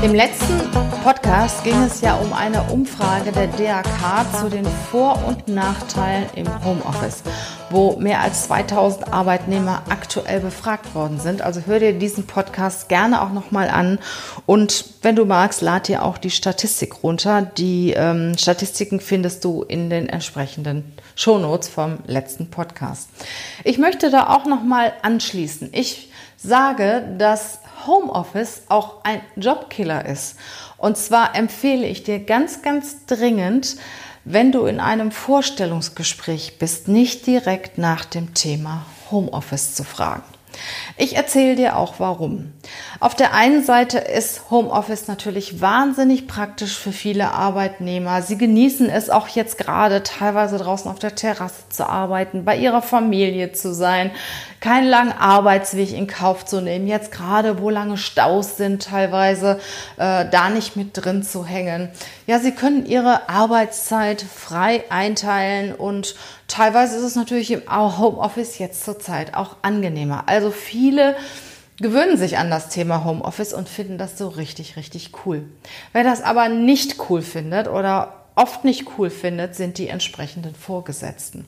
Im letzten Podcast ging es ja um eine Umfrage der DAK zu den Vor- und Nachteilen im Homeoffice, wo mehr als 2000 Arbeitnehmer aktuell befragt worden sind. Also hör dir diesen Podcast gerne auch nochmal an und wenn du magst, lad dir auch die Statistik runter. Die ähm, Statistiken findest du in den entsprechenden Shownotes vom letzten Podcast. Ich möchte da auch nochmal anschließen. Ich sage, dass Homeoffice auch ein Jobkiller ist. Und zwar empfehle ich dir ganz, ganz dringend, wenn du in einem Vorstellungsgespräch bist, nicht direkt nach dem Thema Homeoffice zu fragen. Ich erzähle dir auch warum. Auf der einen Seite ist Homeoffice natürlich wahnsinnig praktisch für viele Arbeitnehmer. Sie genießen es auch jetzt gerade teilweise draußen auf der Terrasse zu arbeiten, bei ihrer Familie zu sein, keinen langen Arbeitsweg in Kauf zu nehmen, jetzt gerade wo lange Staus sind teilweise, äh, da nicht mit drin zu hängen. Ja, sie können ihre Arbeitszeit frei einteilen und teilweise ist es natürlich im Homeoffice jetzt zurzeit auch angenehmer. Also viele gewöhnen sich an das Thema Homeoffice und finden das so richtig, richtig cool. Wer das aber nicht cool findet oder oft nicht cool findet, sind die entsprechenden Vorgesetzten.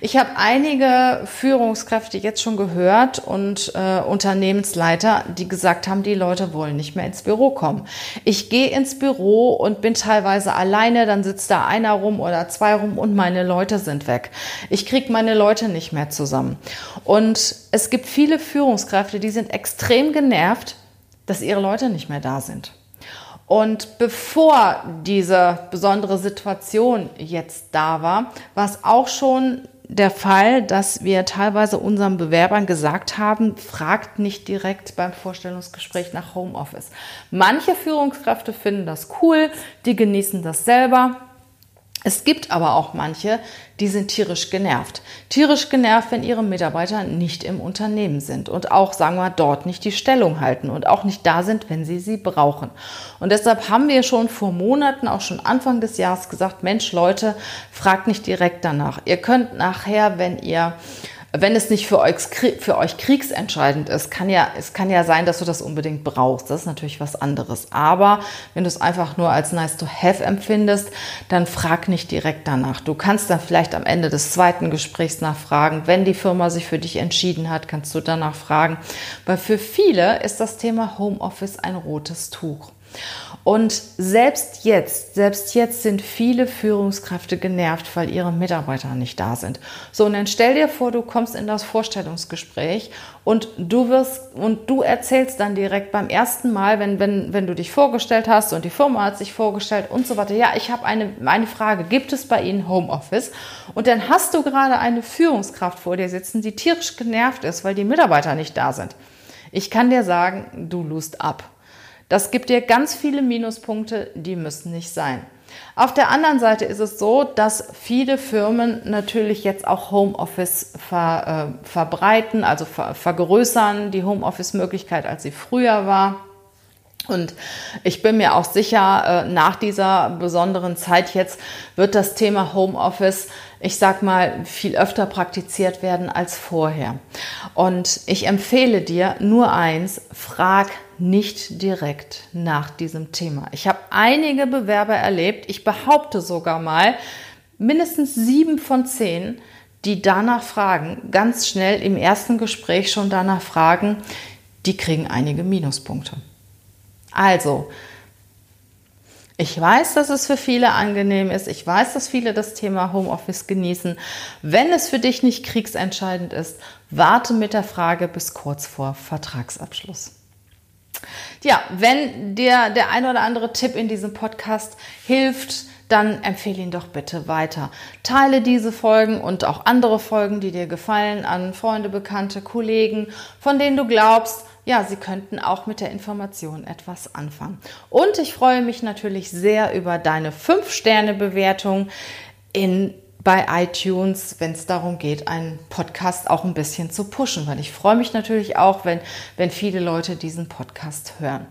Ich habe einige Führungskräfte jetzt schon gehört und äh, Unternehmensleiter, die gesagt haben, die Leute wollen nicht mehr ins Büro kommen. Ich gehe ins Büro und bin teilweise alleine, dann sitzt da einer rum oder zwei rum und meine Leute sind weg. Ich kriege meine Leute nicht mehr zusammen. Und es gibt viele Führungskräfte, die sind extrem genervt, dass ihre Leute nicht mehr da sind. Und bevor diese besondere Situation jetzt da war, war es auch schon der Fall, dass wir teilweise unseren Bewerbern gesagt haben, fragt nicht direkt beim Vorstellungsgespräch nach Homeoffice. Manche Führungskräfte finden das cool, die genießen das selber. Es gibt aber auch manche, die sind tierisch genervt. Tierisch genervt, wenn ihre Mitarbeiter nicht im Unternehmen sind und auch, sagen wir, dort nicht die Stellung halten und auch nicht da sind, wenn sie sie brauchen. Und deshalb haben wir schon vor Monaten, auch schon Anfang des Jahres gesagt, Mensch, Leute, fragt nicht direkt danach. Ihr könnt nachher, wenn ihr wenn es nicht für euch, für euch kriegsentscheidend ist, kann ja, es kann ja sein, dass du das unbedingt brauchst. Das ist natürlich was anderes. Aber wenn du es einfach nur als nice to have empfindest, dann frag nicht direkt danach. Du kannst dann vielleicht am Ende des zweiten Gesprächs nachfragen. Wenn die Firma sich für dich entschieden hat, kannst du danach fragen. Weil für viele ist das Thema Homeoffice ein rotes Tuch. Und selbst jetzt, selbst jetzt sind viele Führungskräfte genervt, weil ihre Mitarbeiter nicht da sind. So, und dann stell dir vor, du kommst in das Vorstellungsgespräch und du wirst, und du erzählst dann direkt beim ersten Mal, wenn, wenn, wenn du dich vorgestellt hast und die Firma hat sich vorgestellt und so weiter. Ja, ich habe eine, eine Frage. Gibt es bei Ihnen Homeoffice? Und dann hast du gerade eine Führungskraft vor dir sitzen, die tierisch genervt ist, weil die Mitarbeiter nicht da sind. Ich kann dir sagen, du lust ab. Das gibt dir ganz viele Minuspunkte, die müssen nicht sein. Auf der anderen Seite ist es so, dass viele Firmen natürlich jetzt auch Homeoffice ver, äh, verbreiten, also ver, vergrößern, die Homeoffice-Möglichkeit, als sie früher war. Und ich bin mir auch sicher, äh, nach dieser besonderen Zeit jetzt wird das Thema Homeoffice, ich sag mal, viel öfter praktiziert werden als vorher. Und ich empfehle dir nur eins, frag nicht direkt nach diesem Thema. Ich habe einige Bewerber erlebt, ich behaupte sogar mal, mindestens sieben von zehn, die danach fragen, ganz schnell im ersten Gespräch schon danach fragen, die kriegen einige Minuspunkte. Also, ich weiß, dass es für viele angenehm ist. Ich weiß, dass viele das Thema Homeoffice genießen. Wenn es für dich nicht kriegsentscheidend ist, warte mit der Frage bis kurz vor Vertragsabschluss. Ja, wenn dir der ein oder andere Tipp in diesem Podcast hilft, dann empfehle ihn doch bitte weiter. Teile diese Folgen und auch andere Folgen, die dir gefallen, an Freunde, Bekannte, Kollegen, von denen du glaubst, ja, sie könnten auch mit der Information etwas anfangen. Und ich freue mich natürlich sehr über deine 5-Sterne-Bewertung in bei iTunes, wenn es darum geht, einen Podcast auch ein bisschen zu pushen, weil ich freue mich natürlich auch, wenn, wenn viele Leute diesen Podcast hören.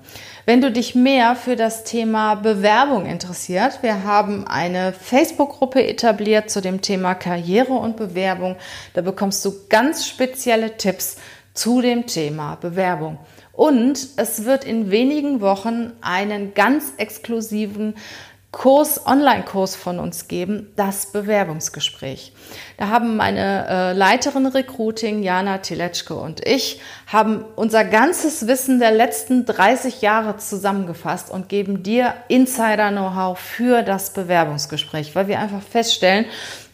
Wenn du dich mehr für das Thema Bewerbung interessiert, wir haben eine Facebook-Gruppe etabliert zu dem Thema Karriere und Bewerbung. Da bekommst du ganz spezielle Tipps zu dem Thema Bewerbung. Und es wird in wenigen Wochen einen ganz exklusiven Kurs, Online-Kurs von uns geben, das Bewerbungsgespräch. Da haben meine äh, Leiterin Recruiting, Jana Tiletschke und ich, haben unser ganzes Wissen der letzten 30 Jahre zusammengefasst und geben dir Insider-Know-how für das Bewerbungsgespräch, weil wir einfach feststellen,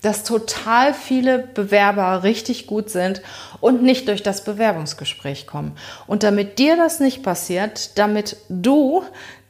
dass total viele Bewerber richtig gut sind und nicht durch das Bewerbungsgespräch kommen. Und damit dir das nicht passiert, damit du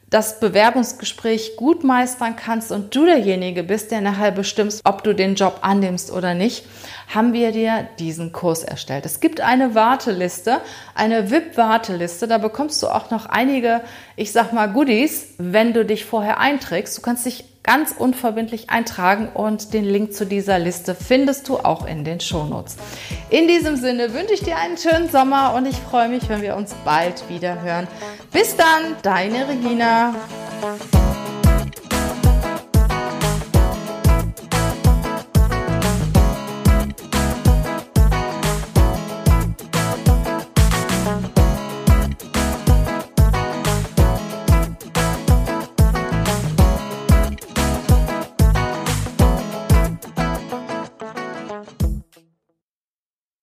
das Bewerbungsgespräch gut meistern kannst und du derjenige bist, der nachher bestimmst, ob du den Job annimmst oder nicht, haben wir dir diesen Kurs erstellt. Es gibt eine Warteliste, eine VIP-Warteliste. Da bekommst du auch noch einige, ich sag mal, Goodies, wenn du dich vorher einträgst. Du kannst dich ganz unverbindlich eintragen und den Link zu dieser Liste findest du auch in den Shownotes. In diesem Sinne wünsche ich dir einen schönen Sommer und ich freue mich, wenn wir uns bald wieder hören. Bis dann, deine Regina.